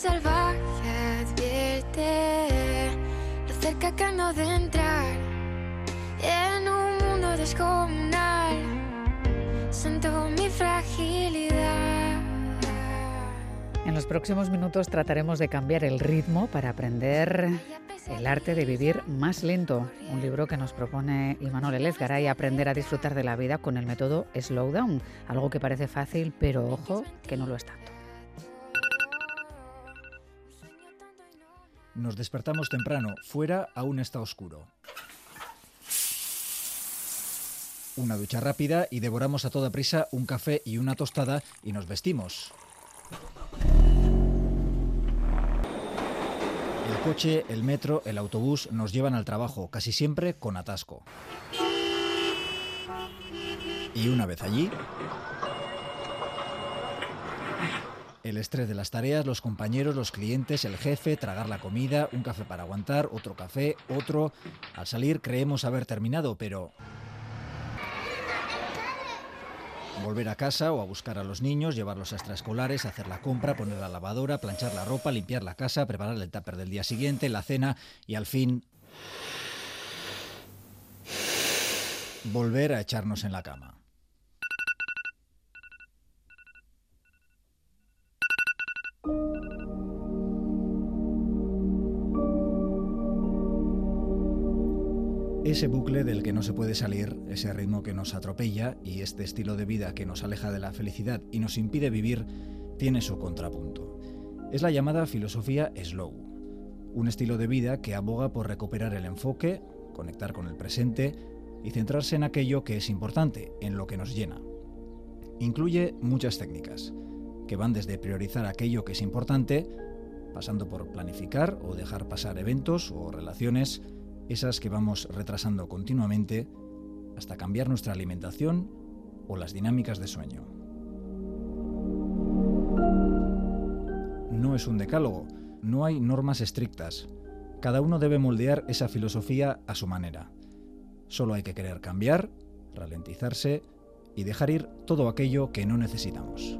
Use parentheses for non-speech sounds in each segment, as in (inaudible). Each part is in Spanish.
salvaje advierte que de entrar en un mundo descomunal. Siento mi fragilidad. En los próximos minutos trataremos de cambiar el ritmo para aprender el arte de vivir más lento, un libro que nos propone Imanol Elezgaray aprender a disfrutar de la vida con el método Slowdown, algo que parece fácil, pero ojo, que no lo es tanto. Nos despertamos temprano, fuera aún está oscuro. Una ducha rápida y devoramos a toda prisa un café y una tostada y nos vestimos. El coche, el metro, el autobús nos llevan al trabajo, casi siempre con atasco. Y una vez allí, el estrés de las tareas, los compañeros, los clientes, el jefe, tragar la comida, un café para aguantar, otro café, otro. Al salir creemos haber terminado, pero volver a casa o a buscar a los niños, llevarlos a extraescolares, hacer la compra, poner la lavadora, planchar la ropa, limpiar la casa, preparar el tupper del día siguiente, la cena y al fin volver a echarnos en la cama. Ese bucle del que no se puede salir, ese ritmo que nos atropella y este estilo de vida que nos aleja de la felicidad y nos impide vivir, tiene su contrapunto. Es la llamada filosofía slow, un estilo de vida que aboga por recuperar el enfoque, conectar con el presente y centrarse en aquello que es importante, en lo que nos llena. Incluye muchas técnicas, que van desde priorizar aquello que es importante, pasando por planificar o dejar pasar eventos o relaciones, esas que vamos retrasando continuamente hasta cambiar nuestra alimentación o las dinámicas de sueño. No es un decálogo, no hay normas estrictas. Cada uno debe moldear esa filosofía a su manera. Solo hay que querer cambiar, ralentizarse y dejar ir todo aquello que no necesitamos.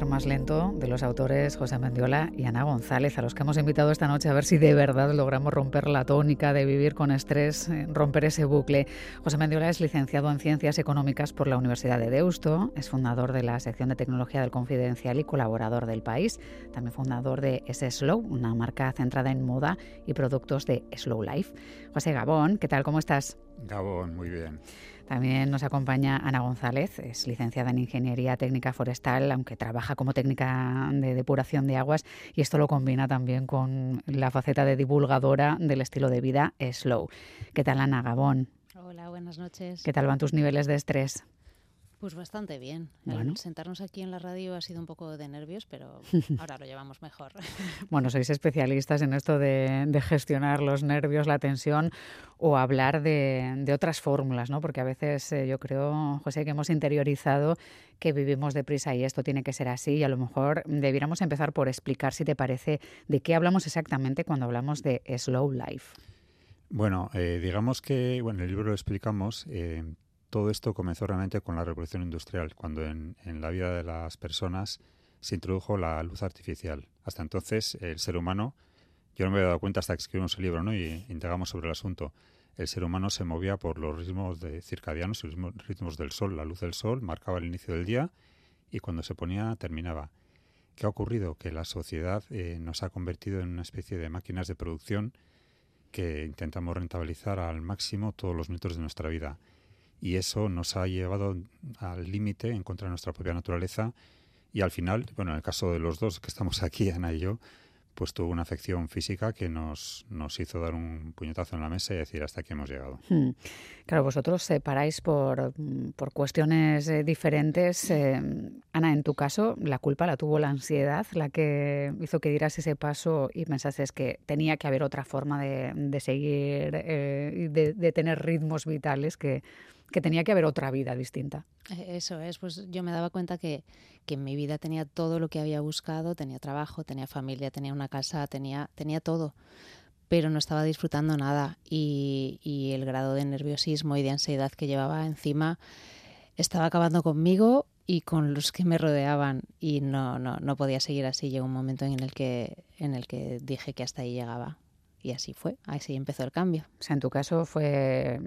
Más lento de los autores José Mendiola y Ana González, a los que hemos invitado esta noche a ver si de verdad logramos romper la tónica de vivir con estrés, eh, romper ese bucle. José Mendiola es licenciado en Ciencias Económicas por la Universidad de Deusto, es fundador de la sección de tecnología del Confidencial y colaborador del país, también fundador de S Slow, una marca centrada en moda y productos de Slow Life. José Gabón, ¿qué tal? ¿Cómo estás? Gabón, muy bien. También nos acompaña Ana González, es licenciada en Ingeniería Técnica Forestal, aunque trabaja como técnica de depuración de aguas y esto lo combina también con la faceta de divulgadora del estilo de vida slow. ¿Qué tal Ana Gabón? Hola, buenas noches. ¿Qué tal van tus niveles de estrés? Pues bastante bien. Bueno. Sentarnos aquí en la radio ha sido un poco de nervios, pero (laughs) ahora lo llevamos mejor. Bueno, sois especialistas en esto de, de gestionar los nervios, la tensión o hablar de, de otras fórmulas, ¿no? Porque a veces eh, yo creo, José, que hemos interiorizado que vivimos deprisa y esto tiene que ser así y a lo mejor debiéramos empezar por explicar, si te parece, de qué hablamos exactamente cuando hablamos de slow life. Bueno, eh, digamos que, bueno, en el libro lo explicamos, eh, todo esto comenzó realmente con la revolución industrial, cuando en, la vida de las personas se introdujo la luz artificial. Hasta entonces, el ser humano, yo no me había dado cuenta hasta que escribimos el libro ¿no? y indagamos sobre el asunto, el ser humano se movía por los ritmos de circadianos, los ritmos del sol. La luz del sol marcaba el inicio del día y cuando se ponía terminaba. ¿Qué ha ocurrido? Que la sociedad eh, nos ha convertido en una especie de máquinas de producción que intentamos rentabilizar al máximo todos los minutos de nuestra vida y eso nos ha llevado al límite en contra de nuestra propia naturaleza y al final, bueno, en el caso de los dos que estamos aquí, Ana y yo, pues tuvo una afección física que nos, nos hizo dar un puñetazo en la mesa y decir hasta aquí hemos llegado. Hmm. Claro, vosotros separáis por, por cuestiones eh, diferentes. Eh, Ana, en tu caso, la culpa la tuvo la ansiedad, la que hizo que dieras ese paso y pensases que tenía que haber otra forma de, de seguir, eh, de, de tener ritmos vitales que que tenía que haber otra vida distinta. E, eso es, pues yo me daba cuenta que, que, en mi vida tenía todo lo que había buscado, tenía trabajo, tenía familia, tenía una casa, tenía, tenía todo, pero no estaba disfrutando nada y, y el grado de nerviosismo y de ansiedad que llevaba encima estaba acabando conmigo y con los que me rodeaban y no, no, no podía seguir así. Llegó un momento en el que, en el que dije que hasta ahí llegaba. Y así fue, así empezó el cambio. O sea, en tu caso fue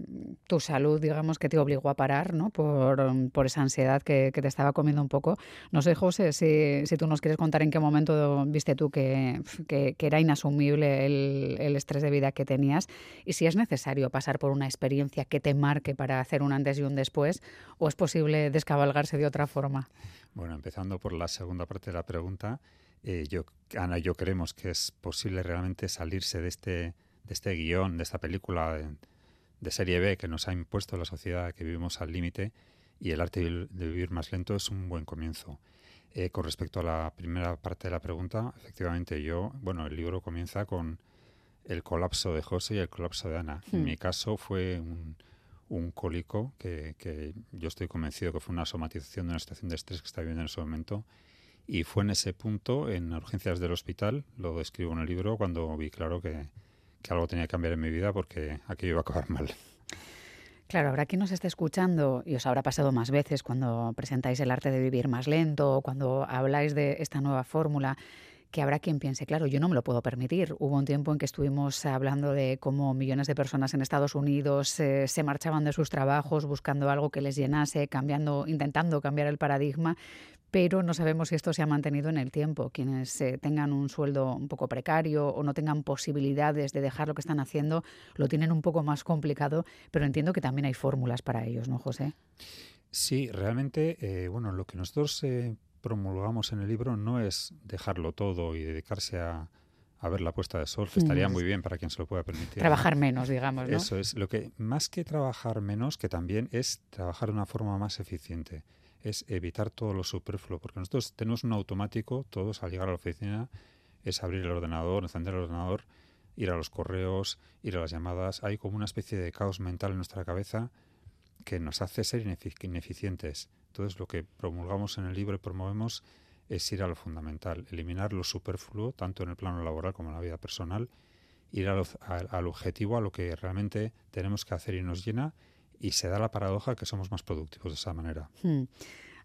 tu salud, digamos, que te obligó a parar, ¿no? Por, por esa ansiedad que, que, te estaba comiendo un poco. No sé, José, si, si, tú nos quieres contar en qué momento viste tú que, que, que era inasumible el, el, estrés de vida que tenías y si es necesario pasar por una experiencia que te marque para hacer un antes y un después o es posible descabalgarse de otra forma. Bueno, empezando por la segunda parte de la pregunta, eh, yo, Ana, yo creemos que es posible realmente salirse de este, de este guion, de esta película de, de, serie B que nos ha impuesto la sociedad, que vivimos al límite, y el arte de vivir más lento es un buen comienzo. Eh, con respecto a la primera parte de la pregunta, efectivamente yo, bueno, el libro comienza con el colapso de José y el colapso de Ana. Hmm. En mi caso fue un, un cólico que, que, yo estoy convencido que fue una somatización de una situación de estrés que está viviendo en ese momento y fue en ese punto, en urgencias del hospital, lo describo en el libro, cuando vi claro que, que algo tenía que cambiar en mi vida porque aquello iba a acabar mal. Claro, habrá quien nos esté escuchando y os habrá pasado más veces cuando presentáis el arte de vivir más lento, cuando habláis de esta nueva fórmula, que habrá quien piense, claro, yo no me lo puedo permitir. Hubo un tiempo en que estuvimos hablando de cómo millones de personas en Estados Unidos eh, se marchaban de sus trabajos buscando algo que les llenase, cambiando, intentando cambiar el paradigma, pero no sabemos si esto se ha mantenido en el tiempo. Quienes eh, tengan un sueldo un poco precario o no tengan posibilidades de dejar lo que están haciendo, lo tienen un poco más complicado, pero entiendo que también hay fórmulas para ellos, ¿no, José? Sí, realmente, eh, bueno, lo que nosotros eh, promulgamos en el libro no es dejarlo todo y dedicarse a, a ver la puesta de sol, que estaría muy bien para quien se lo pueda permitir. Trabajar menos, digamos. ¿no? Eso es. Lo que más que trabajar menos, que también es trabajar de una forma más eficiente es evitar todo lo superfluo, porque nosotros tenemos un automático, todos al llegar a la oficina, es abrir el ordenador, encender el ordenador, ir a los correos, ir a las llamadas. Hay como una especie de caos mental en nuestra cabeza que nos hace ser ineficientes. Entonces lo que promulgamos en el libro y promovemos es ir a lo fundamental, eliminar lo superfluo, tanto en el plano laboral como en la vida personal, ir al objetivo, a lo que realmente tenemos que hacer y nos llena y se da la paradoja que somos más productivos de esa manera. Hmm.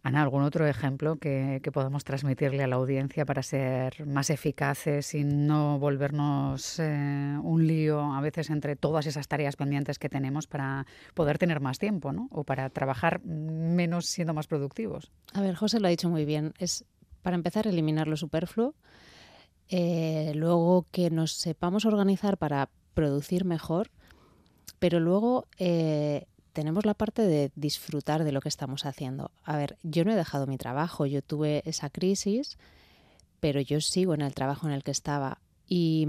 Ana, ¿algún otro ejemplo que, que, podamos transmitirle a la audiencia para ser más eficaces y no volvernos eh, un lío a veces entre todas esas tareas pendientes que tenemos para poder tener más tiempo ¿no? o para trabajar menos siendo más productivos? A ver, José lo ha dicho muy bien. Es para empezar eliminar lo superfluo, eh, luego que nos sepamos organizar para producir mejor, pero luego eh, tenemos la parte de disfrutar de lo que estamos haciendo. A ver, yo no he dejado mi trabajo, yo tuve esa crisis, pero yo sigo en el trabajo en el que estaba. Y,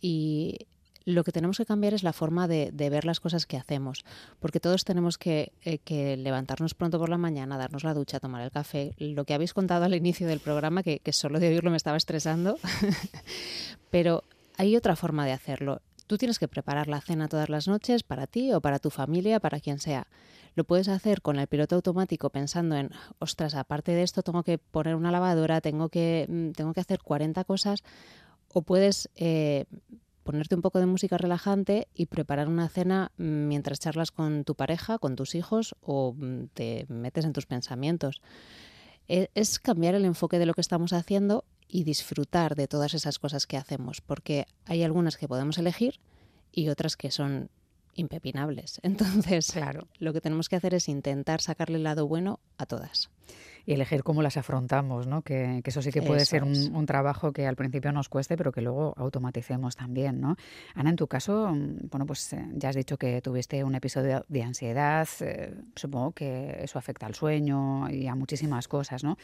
y lo que tenemos que cambiar es la forma de, ver las cosas que hacemos, porque todos tenemos que, eh, que, levantarnos pronto por la mañana, darnos la ducha, tomar el café. Lo que habéis contado al inicio del programa, que solo de oírlo me estaba estresando, (laughs) pero hay otra forma de hacerlo Tú tienes que preparar la cena todas las noches para ti o para tu familia, para quien sea. Lo puedes hacer con el piloto automático pensando en, ostras, aparte de esto tengo que poner una lavadora, tengo que, mm, tengo que hacer 40 cosas. O puedes eh, ponerte un poco de música relajante y preparar una cena mientras charlas con tu pareja, con tus hijos o mm, te metes en tus pensamientos. E, es cambiar el enfoque de lo que estamos haciendo y disfrutar de todas esas cosas que hacemos, porque hay algunas que podemos elegir y otras que son impepinables. (laughs) Entonces, claro, lo que tenemos que hacer es intentar sacarle el lado bueno a todas y elegir cómo las afrontamos, ¿no? Que, eso sí que puede ser un, trabajo que al principio nos cueste, pero que luego automaticemos también, ¿no? Ana, en tu caso, mm, bueno, pues eh, ya has dicho que tuviste un episodio de ansiedad, eh, supongo que eso afecta al sueño y a muchísimas cosas, ¿no?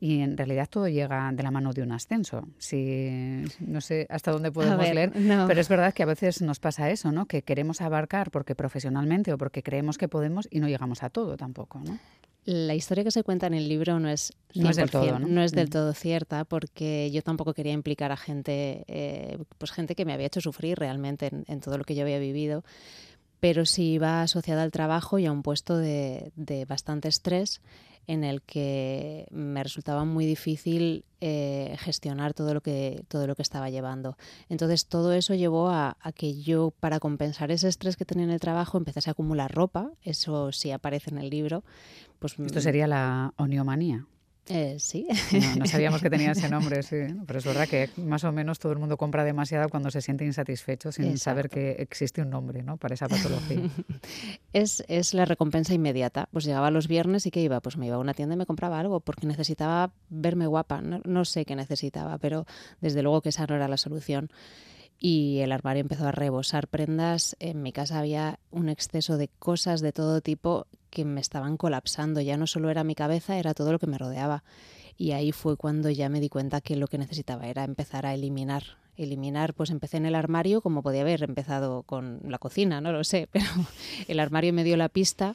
Y en realidad todo llega de la mano de un ascenso. Si, no sé hasta dónde podemos leer, pero es verdad que a veces nos pasa eso, ¿no? Que queremos abarcar porque profesionalmente o porque creemos que podemos y no llegamos a todo tampoco, ¿no? La historia que se cuenta en el libro no es, no es del todo, ¿no? es del mm. todo cierta porque yo tampoco quería implicar a gente, eh, pues gente que me había hecho sufrir realmente en, todo lo que yo había vivido, pero sí iba asociada al trabajo y a un puesto de, de bastante estrés en el que me resultaba muy difícil eh, gestionar todo lo que todo lo que estaba llevando. Entonces todo eso llevó a, a, que yo para compensar ese estrés que tenía en el trabajo empezase a acumular ropa. Eso sí aparece en el libro. Pues, Esto sería la oniomanía. Eh, sí. No, sabíamos que tenía ese nombre, (laughs) sí. Pero es verdad que más o menos todo el mundo compra demasiado cuando se siente insatisfecho sin saber que existe un nombre ¿no? para esa patología. (laughs) es, es la recompensa inmediata. Pues llegaba los viernes y que iba, pues me iba a una tienda y me compraba algo porque necesitaba verme guapa. No, no sé qué necesitaba, pero desde luego que esa no era la solución y el armario empezó a rebosar prendas. En mi casa había un exceso de cosas de todo tipo que me estaban colapsando. Ya no solo era mi cabeza, era todo lo que me rodeaba. Y ahí fue cuando ya me di cuenta que lo que necesitaba era empezar a eliminar. Eliminar, pues empecé en el armario, como podía haber empezado con la cocina, no lo sé, (laughs) pero el armario me dio la pista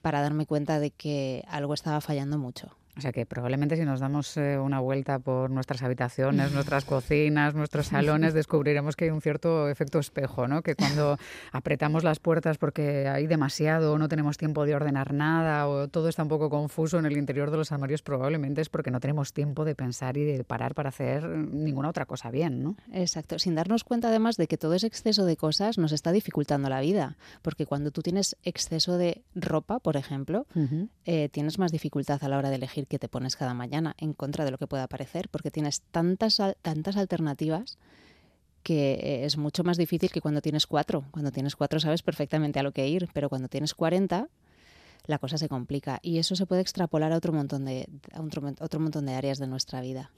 para darme cuenta de que algo estaba fallando mucho. O sea que probablemente si nos damos eh, una vuelta por nuestras habitaciones, nuestras (laughs) cocinas, nuestros salones, descubriremos que hay un cierto efecto espejo, ¿no? Que cuando apretamos las puertas porque hay demasiado, no tenemos tiempo de ordenar nada o todo está un poco confuso en el interior de los armarios, probablemente es porque no tenemos tiempo de pensar y de parar para hacer ninguna otra cosa bien, ¿no? Exacto, sin darnos cuenta además de que todo ese exceso de cosas nos está dificultando la vida, porque cuando tú tienes exceso de ropa, por ejemplo, eh, tienes más dificultad a la hora de elegir que te pones cada mañana en contra de lo que pueda parecer, porque tienes tantas, tantas alternativas que es mucho más difícil que cuando tienes cuatro. Cuando tienes cuatro sabes perfectamente a lo que ir, pero cuando tienes cuarenta la cosa se complica y eso se puede extrapolar a otro montón de a otro, montón de áreas de nuestra vida.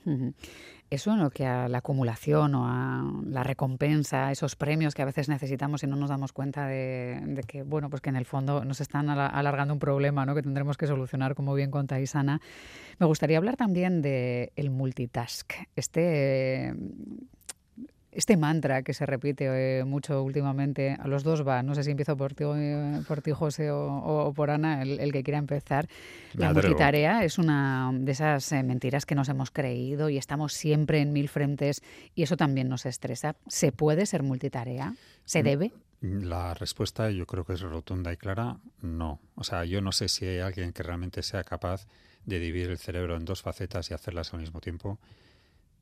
Eso en lo que a la acumulación o a la recompensa, esos premios que a veces necesitamos y no nos damos cuenta de, que bueno pues que en el fondo nos están alargando un problema, ¿no? que tendremos que solucionar como bien conta Isana. Me gustaría hablar también de el multitask. Este este mantra que se repite eh, mucho últimamente, a los dos va, no sé si empiezo por ti, eh, por ti José, o, por Ana, el, que quiera empezar. La, multitarea es una de esas eh, mentiras que nos hemos creído y estamos siempre en mil frentes y eso también nos estresa. ¿Se puede ser multitarea? ¿Se mm, debe? La respuesta yo creo que es rotunda y clara, no. O sea, yo no sé si hay alguien que realmente sea capaz de dividir el cerebro en dos facetas y hacerlas al mismo tiempo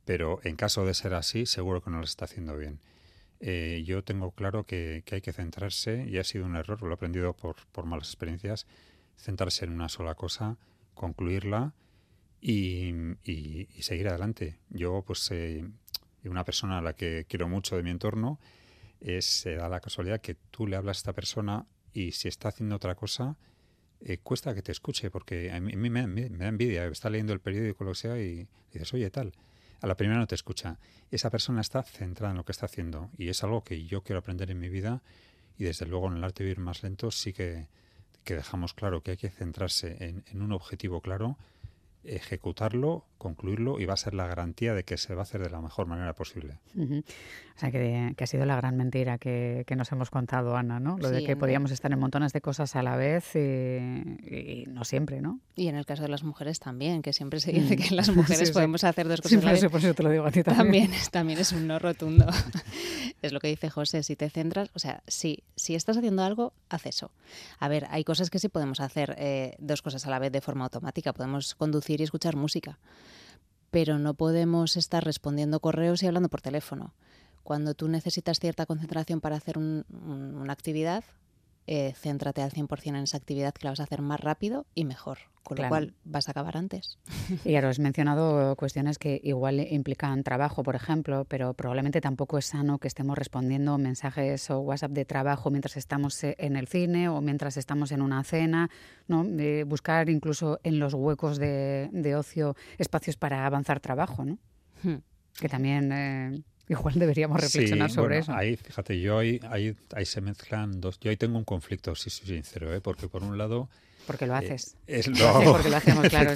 pero en caso de ser así, seguro que no lo está haciendo bien. Eh, yo tengo claro que, hay que centrarse, y ha sido un error, lo he aprendido por, malas experiencias, centrarse en una sola cosa, concluirla y, seguir adelante. Yo, pues, eh, una persona a la que quiero mucho de mi entorno, es, se da la casualidad que tú le hablas a esta persona y si está haciendo otra cosa, eh, cuesta que te escuche, porque a mí, me, da envidia, está leyendo el periódico lo que sea y dices, oye, tal a la primera no te escucha. Esa persona está centrada en lo que está haciendo y es algo que yo quiero aprender en mi vida y desde luego en el arte de vivir más lento sí que, dejamos claro que hay que centrarse en, en un objetivo claro ejecutarlo, concluirlo y va a ser la garantía de que se va a hacer de la mejor manera posible. O sea, que, ha sido la gran mentira que, nos hemos contado, Ana, ¿no? Lo de que podíamos estar en montones de cosas a la vez y, no siempre, ¿no? Y en el caso de las mujeres también, que siempre se dice mm. que las mujeres (laughs) podemos hacer dos cosas a la vez. por eso te lo digo a ti también. También es, también es un no rotundo. (laughs) es lo que dice José, si te centras, o sea, si, si estás haciendo algo, haz eso. A ver, hay cosas que sí podemos hacer eh, dos cosas a la vez de forma automática. Podemos conducir y escuchar música. Pero no podemos estar respondiendo correos y hablando por teléfono. Cuando tú necesitas cierta concentración para hacer una actividad, eh, céntrate al 100% en esa actividad que la vas a hacer más rápido y mejor, con lo cual vas a acabar antes. Y claro, has mencionado cuestiones que igual implican trabajo, por ejemplo, pero probablemente tampoco es sano que estemos respondiendo mensajes o WhatsApp de trabajo mientras estamos eh, en el cine o mientras estamos en una cena, ¿no? buscar incluso en los huecos de, ocio espacios para avanzar trabajo, ¿no? Hmm. Que también... Eh, Igual deberíamos reflexionar sobre eso. Ahí, fíjate, yo ahí, ahí, ahí, se mezclan dos. Yo ahí tengo un conflicto, si soy sincero, ¿eh? porque por un lado. Porque lo eh, haces. es, (laughs) lo, hago. Porque lo hacemos, claro.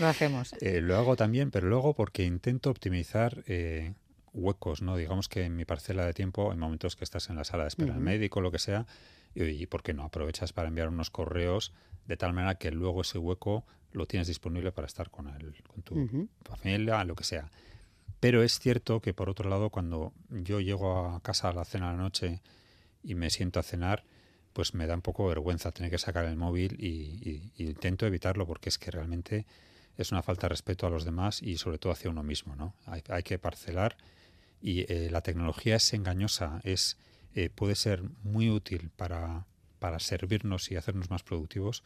Lo hacemos. Eh, lo hago también, pero luego porque intento optimizar eh, huecos, ¿no? Digamos que en mi parcela de tiempo, en momentos que estás en la sala de espera del médico, lo que sea, y, y ¿por qué no? Aprovechas para enviar unos correos de tal manera que luego ese hueco lo tienes disponible para estar con, el, con tu familia, lo que sea. Pero es cierto que, por otro lado, cuando yo llego a casa a la cena de la noche y me siento a cenar, pues me da un poco vergüenza tener que sacar el móvil y, intento evitarlo porque es que realmente es una falta de respeto a los demás y sobre todo hacia uno mismo. ¿no? Hay, que parcelar y eh, la tecnología es engañosa, es, eh, puede ser muy útil para, para servirnos y hacernos más productivos,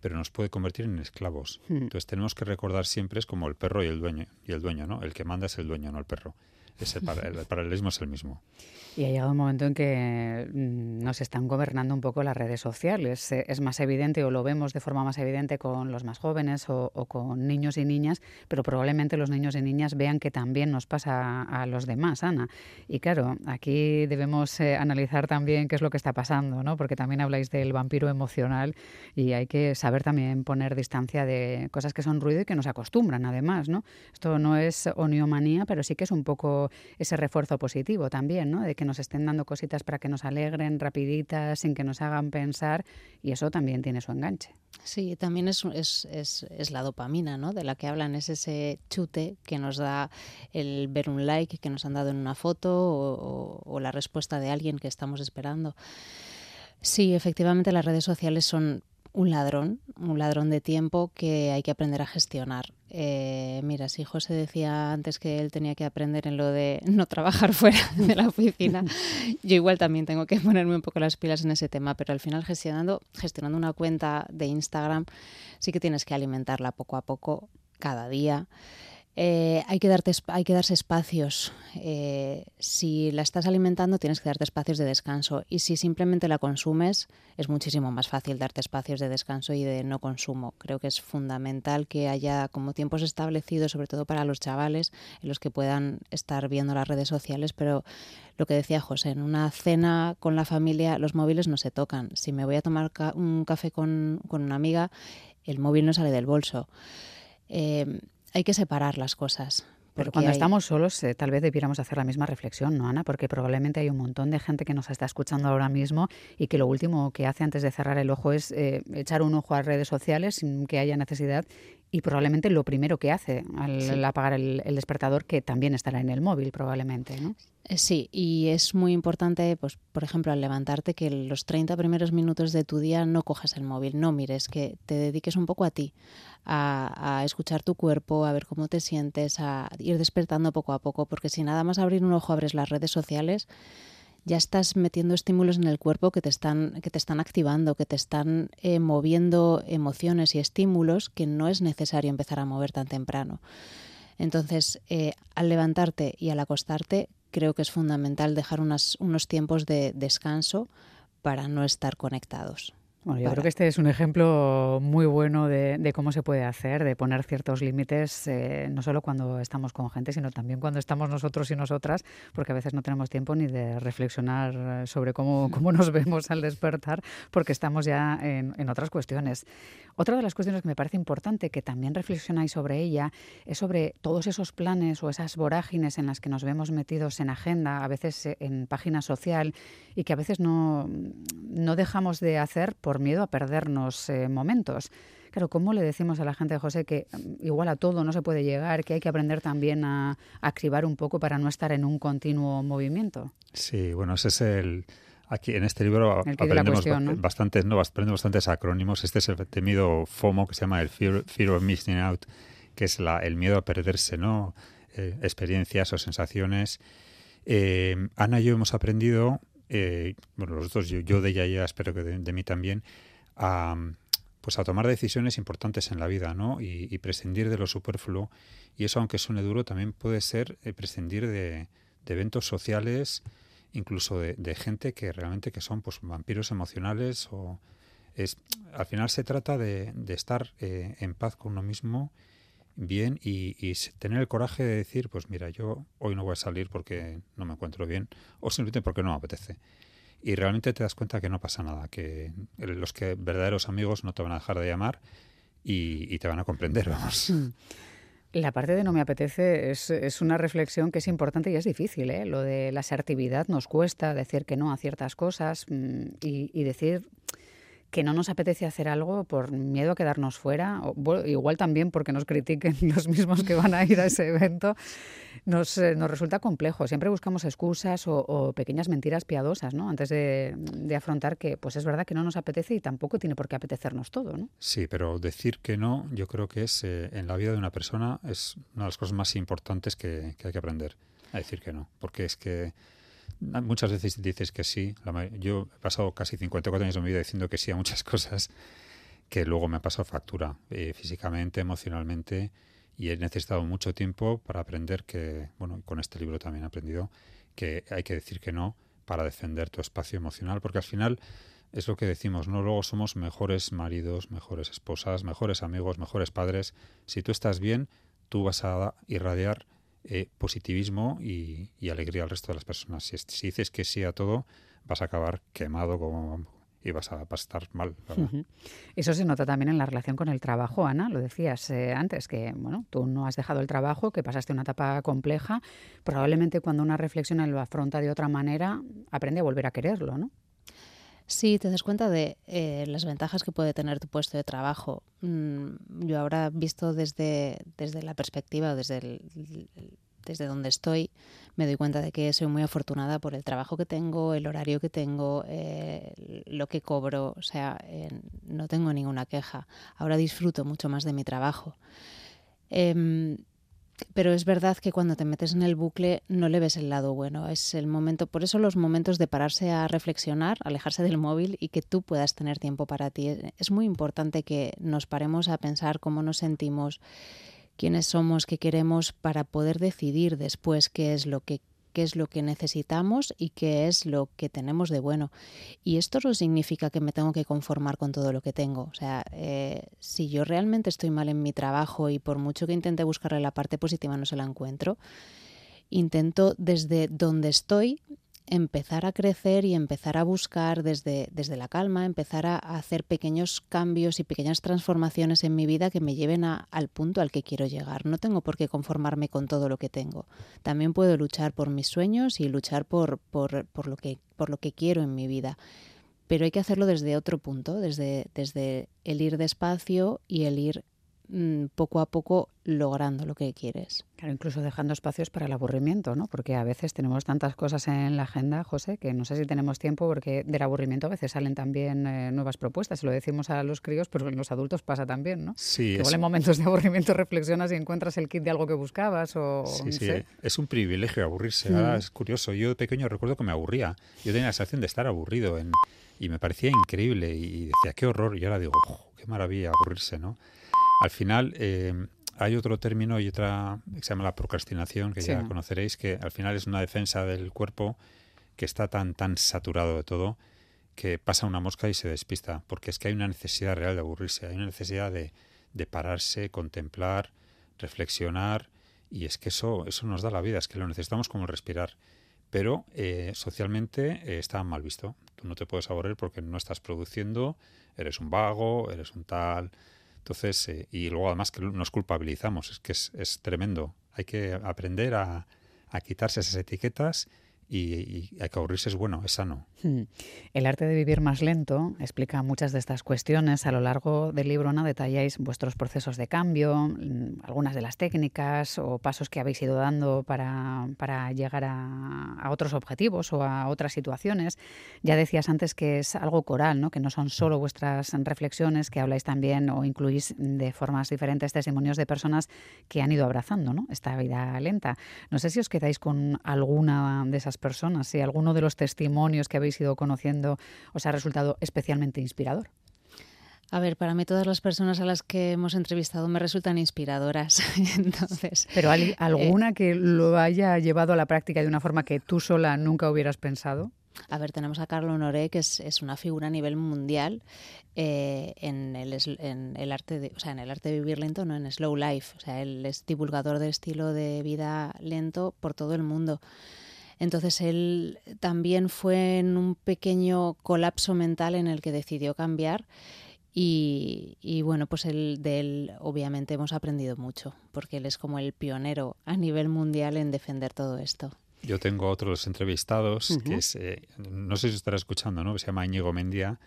pero nos puede convertir en esclavos. Hmm. Entonces tenemos que recordar siempre es como el perro y el dueño, y el dueño, ¿no? El que manda es el dueño, no el perro. Es el, el paralelismo es el mismo. Y ha llegado un momento en que mm, nos están gobernando un poco las redes sociales. Eh, es más evidente o lo vemos de forma más evidente con los más jóvenes o, con niños y niñas, pero probablemente los niños y niñas vean que también nos pasa a, los demás, Ana. Y claro, aquí debemos eh, analizar también qué es lo que está pasando, ¿no? Porque también habláis del vampiro emocional y hay que saber también poner distancia de cosas que son ruido y que nos acostumbran además, ¿no? Esto no es oniomanía, pero sí que es un poco ese refuerzo positivo también, ¿no? De que nos estén dando cositas para que nos alegren rapiditas, sin que nos hagan pensar, y eso también tiene su enganche. Sí, también es, es, es, la dopamina, ¿no? De la que hablan, es ese chute que nos da el ver un like que nos han dado en una foto o la respuesta de alguien que estamos esperando. Sí, efectivamente las redes sociales son un ladrón, un ladrón de tiempo que hay que aprender a gestionar. Eh, mira, si José decía antes que él tenía que aprender en lo de (laughs) no trabajar fuera de la oficina, (laughs) yo igual también tengo que ponerme un poco las pilas en ese tema, pero al final gestionando, gestionando una cuenta de Instagram sí que tienes que alimentarla poco a poco, cada día. Eh, hay, que darte, hay que darse espacios. Eh, si la estás alimentando, tienes que darte espacios de descanso. Y si simplemente la consumes, es muchísimo más fácil darte espacios de descanso y de no consumo. Creo que es fundamental que haya como tiempos establecidos, sobre todo para los chavales, en los que puedan estar viendo las redes sociales. Pero lo que decía José, en una cena con la familia, los móviles no se tocan. Si me voy a tomar un café con, una amiga, el móvil no sale del bolso. Eh, hay que separar las cosas. Pero cuando estamos solos, eh, tal vez debiéramos hacer la misma reflexión, ¿no, Ana? Porque probablemente hay un montón de gente que nos está escuchando ahora mismo y que lo último que hace antes de cerrar el ojo es eh, echar un ojo a redes sociales sin que haya necesidad y probablemente lo primero que hace al, apagar el, despertador, que también estará en el móvil probablemente, ¿no? Eh, sí, y es muy importante, pues, por ejemplo, al levantarte, que los 30 primeros minutos de tu día no cojas el móvil, no mires, que te dediques un poco a ti, a, a, escuchar tu cuerpo, a ver cómo te sientes, a ir despertando poco a poco, porque si nada más abrir un ojo abres las redes sociales, ya estás metiendo estímulos en el cuerpo que te están, que te están activando, que te están eh, moviendo emociones y estímulos que no es necesario empezar a mover tan temprano. Entonces, eh, al levantarte y al acostarte, creo que es fundamental dejar unos tiempos de descanso para no estar conectados. Bueno, yo creo que este es un ejemplo muy bueno de, cómo se puede hacer, de poner ciertos límites, eh, no solo cuando estamos con gente, sino también cuando estamos nosotros y nosotras, porque a veces no tenemos tiempo ni de reflexionar sobre cómo, cómo nos vemos al despertar, porque estamos ya en, en otras cuestiones. Otra de las cuestiones que me parece importante, que también reflexionáis sobre ella, es sobre todos esos planes o esas vorágines en las que nos vemos metidos en agenda, a veces en página social, y que a veces no, no dejamos de hacer por miedo a perdernos eh, momentos. Claro, ¿cómo le decimos a la gente, José, que mm, igual a todo no se puede llegar, que hay que aprender también a, activar un poco para no estar en un continuo movimiento? Sí, bueno, ese es el... Aquí en este libro aprendemos bastantes, no, aprendemos bastantes acrónimos. Este es el temido FOMO que se llama el Fear, of Missing Out, que es la, el miedo a perderse, ¿no? Eh, experiencias o sensaciones. Eh, Ana y yo hemos aprendido eh, bueno, nosotros, yo, yo de ella ya espero que de, mí también, a, pues a tomar decisiones importantes en la vida, ¿no? Y, prescindir de lo superfluo. Y eso, aunque suene duro, también puede ser eh, prescindir de, eventos sociales, incluso de, gente que realmente que son pues vampiros emocionales o es al final se trata de, estar eh, en paz con uno mismo bien y, tener el coraje de decir, pues mira, yo hoy no voy a salir porque no me encuentro bien o simplemente porque no me apetece. Y realmente te das cuenta que no pasa nada, que los que verdaderos amigos no te van a dejar de llamar y, te van a comprender, (laughs) vamos. La parte de no me apetece es, es, una reflexión que es importante y es difícil. ¿eh? Lo de la asertividad nos cuesta decir que no a ciertas cosas mm, y, y decir que no nos apetece hacer algo por miedo a quedarnos fuera, o, igual también porque nos critiquen (laughs) los mismos que van a ir a ese evento, nos, eh, nos resulta complejo. Siempre buscamos excusas o, pequeñas mentiras piadosas, ¿no? Antes de, afrontar que, pues es verdad que no nos apetece y tampoco tiene por qué apetecernos todo, ¿no? Sí, pero decir que no, yo creo que es eh, en la vida de una persona es una de las cosas más importantes que, que hay que aprender a decir que no, porque es que Muchas veces dices que sí. yo he pasado casi 54 años de mi vida diciendo que sí a muchas (laughs) cosas que luego me ha pasado factura eh, físicamente, emocionalmente y he necesitado mucho tiempo para aprender que, bueno, con este libro también he aprendido que hay que decir que no para defender tu espacio emocional, porque al final es lo que decimos, ¿no? Luego somos mejores maridos, mejores esposas, mejores amigos, mejores padres. Si tú estás bien, tú vas a irradiar eh, positivismo y, alegría al resto de las personas. Si, dices que sí a todo, vas a acabar quemado como, y vas a, estar mal. Eso se nota también en la relación con el trabajo, Ana. Lo decías eh, antes, que bueno, tú no has dejado el trabajo, que pasaste una etapa compleja. Probablemente cuando una reflexión lo afronta de otra manera, aprende a volver a quererlo, ¿no? Sí, te das cuenta de eh, las ventajas que puede tener tu puesto de trabajo. Mm, yo ahora visto desde, desde la perspectiva, desde, desde donde estoy, me doy cuenta de que soy muy afortunada por el trabajo que tengo, el horario que tengo, eh, lo que cobro. O sea, no tengo ninguna queja. Ahora disfruto mucho más de mi trabajo. Pero es verdad que cuando te metes en el bucle no le ves el lado bueno. Es el momento, por eso los momentos de pararse a reflexionar, alejarse del móvil y que tú puedas tener tiempo para ti. Es muy importante que nos paremos a pensar cómo nos sentimos, quiénes somos, qué queremos para poder decidir después qué es lo que qué es lo que necesitamos y qué es lo que tenemos de bueno. Y esto no significa que me tengo que conformar con todo lo que tengo. O sea, eh, si yo realmente estoy mal en mi trabajo y por mucho que intente buscarle la parte positiva no se la encuentro, intento desde donde estoy empezar a crecer y empezar a buscar desde, desde la calma, empezar a, hacer pequeños cambios y pequeñas transformaciones en mi vida que me lleven al punto al que quiero llegar. No tengo por qué conformarme con todo lo que tengo. También puedo luchar por mis sueños y luchar por, por, por lo, que, por lo que quiero en mi vida. Pero hay que hacerlo desde otro punto, desde, desde el ir despacio y el ir poco a poco logrando lo que quieres. Claro, incluso dejando espacios para el aburrimiento, ¿no? Porque a veces tenemos tantas cosas en la agenda, José, que no sé si tenemos tiempo porque del aburrimiento a veces salen también eh, nuevas propuestas. Se lo decimos a los críos, pero en los adultos pasa también, ¿no? Sí. igual en momentos de aburrimiento reflexionas y encuentras el kit de algo que buscabas o... Sí, sí, es un privilegio aburrirse. Mm. es curioso. Yo de pequeño recuerdo que me aburría. Yo tenía la sensación de estar aburrido y me parecía increíble y decía, qué horror. Y ahora digo, qué maravilla aburrirse, ¿no? Al final eh, hay otro término y otra que se llama la procrastinación, que ya conoceréis, que al final es una defensa del cuerpo que está tan, tan saturado de todo que pasa una mosca y se despista, porque es que hay una necesidad real de aburrirse, hay una necesidad de, pararse, contemplar, reflexionar, y es que eso, eso nos da la vida, es que lo necesitamos como respirar. Pero eh, socialmente eh, está mal visto. Tú no te puedes aburrir porque no estás produciendo, eres un vago, eres un tal, entonces, eh, y luego además que nos culpabilizamos, es que es, tremendo. Hay que aprender a quitarse esas etiquetas y, que aburrirse es bueno, es sano. Hmm. El arte de vivir más lento explica muchas de estas cuestiones. A lo largo del libro, Ana, detalláis vuestros procesos de cambio, mm, algunas de las técnicas o pasos que habéis ido dando para, para llegar a, a, otros objetivos o a otras situaciones. Ya decías antes que es algo coral, ¿no? que no son solo vuestras reflexiones, que habláis también o incluís de formas diferentes testimonios de personas que han ido abrazando ¿no? esta vida lenta. No sé si os quedáis con alguna de esas las personas, si alguno de los testimonios que habéis ido conociendo os ha resultado especialmente inspirador. A ver, para mí todas las personas a las que hemos entrevistado me resultan inspiradoras. (laughs) Entonces, pero eh, alguna que lo haya llevado a la práctica de una forma que tú sola nunca hubieras pensado. A ver, tenemos a Carlo Honoré, que es, es una figura a nivel mundial eh, en, el, en, el, arte de, o sea, en el arte de vivir lento, no en slow life. O sea, él es divulgador del estilo de vida lento por todo el mundo. Entonces él también fue en un pequeño colapso mental en el que decidió cambiar y, bueno, pues él, de él obviamente hemos aprendido mucho, porque él es como el pionero a nivel mundial en defender todo esto. Yo tengo otros entrevistados, que es, eh, no sé si estará escuchando, ¿no? se llama Íñigo Mendía,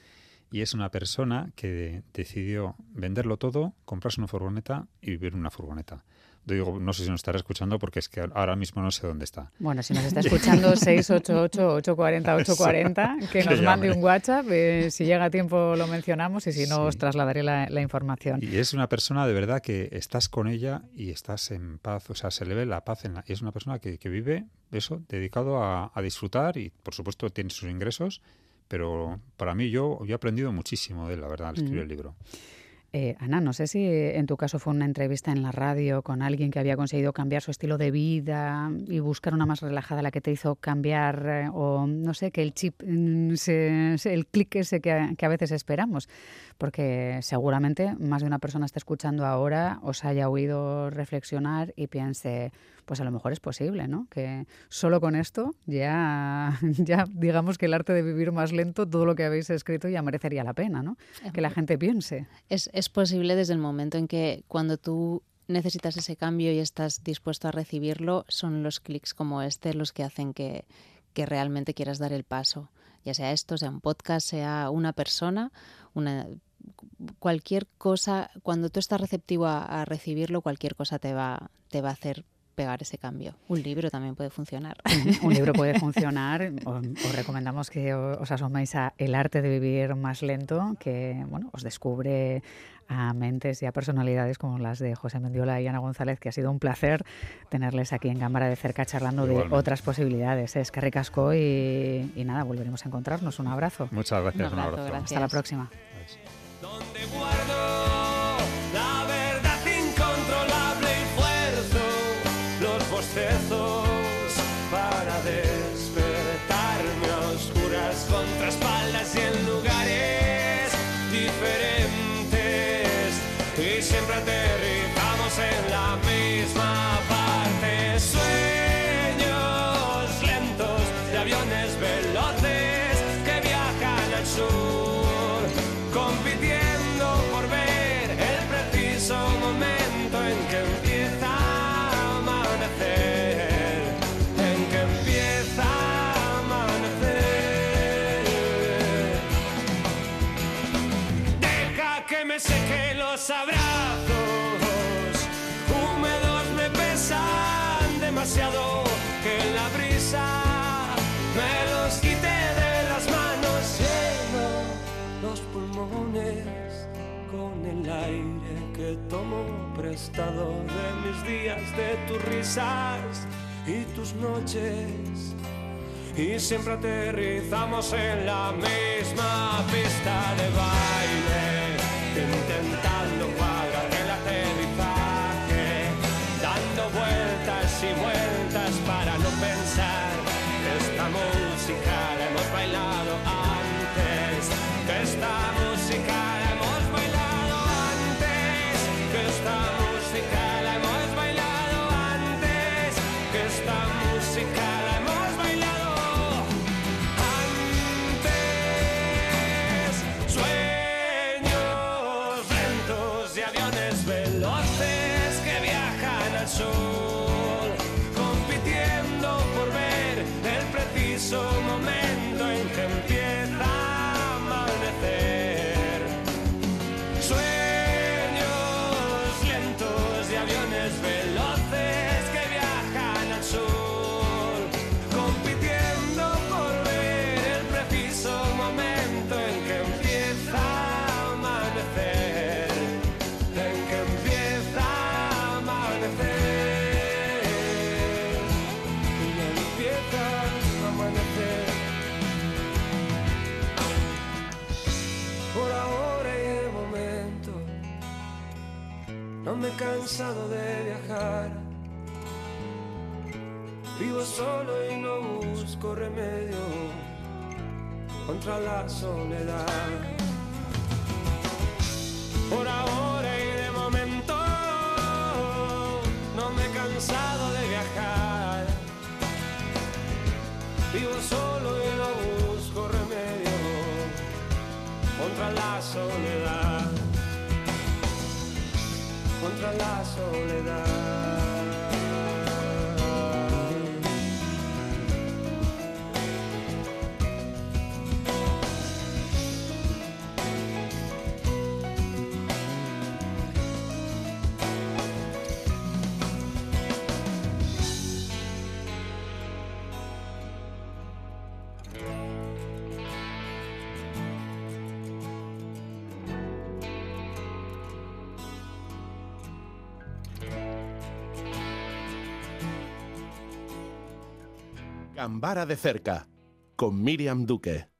y es una persona que decidió venderlo todo, comprarse una furgoneta y vivir en una furgoneta. Digo, no sé si nos estará escuchando porque es que ahora mismo no sé dónde está. Bueno, si nos (laughs) está escuchando 688-840-840, (laughs) que nos mande un WhatsApp. Eh, si llega a tiempo lo mencionamos y si no os trasladaré la, información. Y es una persona de verdad que estás con ella y estás en paz. O sea, se le ve la paz en la... Es una persona que, vive eso, dedicado a, disfrutar y por supuesto tiene sus ingresos. Pero para mí yo, yo he aprendido muchísimo de él, la verdad, al escribir el libro. Eh, Ana, no sé si en tu caso fue una entrevista en la radio con alguien que había conseguido cambiar su estilo de vida y buscar una más relajada la que te hizo cambiar eh, o no sé, que el chip, mm, el clic ese que a, veces esperamos, porque seguramente más de una persona está escuchando ahora, os haya oído reflexionar y piense, pues a lo mejor es posible, ¿no? Que solo con esto ya, (laughs) ya digamos que el arte de vivir más lento, todo lo que habéis escrito ya merecería la pena, ¿no? Que la gente piense. Es, es posible desde el momento en que cuando tú necesitas ese cambio y estás dispuesto a recibirlo, son los clics como este los que hacen que, que realmente quieras dar el paso. Ya sea esto, sea un podcast, sea una persona, una, cualquier cosa, cuando tú estás receptivo a, a, recibirlo, cualquier cosa te va, te va a hacer pegar ese cambio. Un libro también puede funcionar. (laughs) Un libro puede (laughs) funcionar. Os, recomendamos que os asoméis a El arte de vivir más lento, que bueno, os descubre a mentes y a personalidades como las de José Mendiola y Ana González, que ha sido un placer tenerles aquí en Cámara de cerca charlando de otras posibilidades. Es que ricasco y, y, nada, volveremos a encontrarnos. Un abrazo. Muchas gracias. Un abrazo. Hasta la próxima. para demasiado que la brisa me los quite de las manos. Lleno los pulmones con el aire que tomo prestado de mis días de tus risas y tus noches. Y siempre aterrizamos en la misma pista de baile intentando aviones veloces que viajan al sur. Cansado de viajar. Vivo solo y no busco remedio contra la soledad. Gambara de cerca, con Miriam Duque.